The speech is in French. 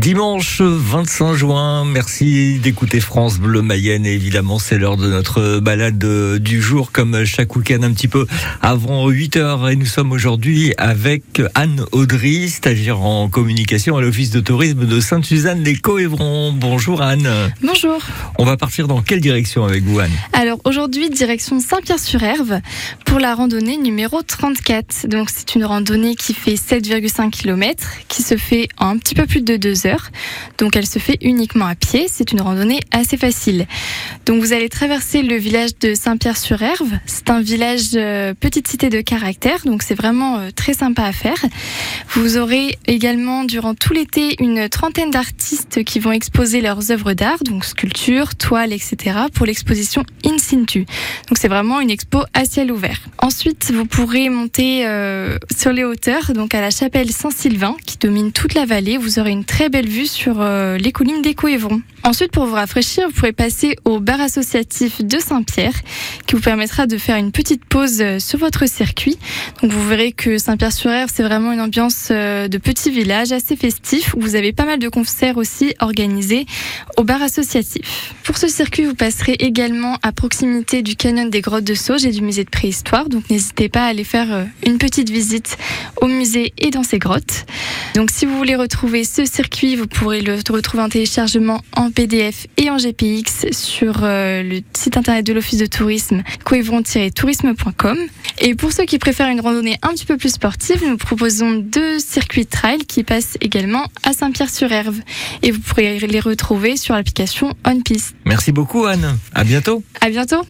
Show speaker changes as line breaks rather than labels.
Dimanche 25 juin, merci d'écouter France Bleu Mayenne et évidemment c'est l'heure de notre balade du jour comme chaque week-end un petit peu avant 8 heures et nous sommes aujourd'hui avec Anne Audry, stagiaire en communication à l'office de tourisme de Sainte-Suzanne les Coévrons. Bonjour Anne.
Bonjour.
On va partir dans quelle direction avec vous Anne?
Alors aujourd'hui direction Saint-Pierre-sur-Herve pour la randonnée numéro 34. Donc c'est une randonnée qui fait 7,5 km qui se fait en un petit peu plus de 2 heures. Donc elle se fait uniquement à pied. C'est une randonnée assez facile. Donc vous allez traverser le village de Saint-Pierre-sur-Herve. C'est un village euh, petite cité de caractère. Donc c'est vraiment euh, très sympa à faire. Vous aurez également durant tout l'été une trentaine d'artistes qui vont exposer leurs œuvres d'art, donc sculptures, toiles, etc. pour l'exposition Donc c'est vraiment une expo à ciel ouvert. Ensuite, vous pourrez monter euh, sur les hauteurs, donc à la chapelle Saint-Sylvain qui domine toute la vallée. Vous aurez une très belle vue sur euh, les collines des. Ensuite, pour vous rafraîchir, vous pourrez passer au bar associatif de Saint-Pierre, qui vous permettra de faire une petite pause euh, sur votre circuit. Donc, vous verrez que Saint-Pierre-sur-Aire, c'est vraiment une ambiance de petit village assez festif, où vous avez pas mal de concerts aussi organisés au bar associatif. Pour ce circuit, vous passerez également à proximité du canyon des grottes de Sauge et du musée de préhistoire. Donc, n'hésitez pas à aller faire une petite visite au musée et dans ces grottes. Donc, si vous voulez retrouver ce circuit, vous pourrez le retrouver en téléchargement en PDF et en GPX sur euh, le site internet de l'Office de tourisme coévron-tourisme.com. Et pour ceux qui préfèrent une randonnée un petit peu plus sportive, nous proposons deux circuits trail qui passent également à Saint-Pierre-sur-Herve. Et vous pourrez les retrouver sur l'application OnPiste.
Merci beaucoup Anne. À bientôt.
À bientôt.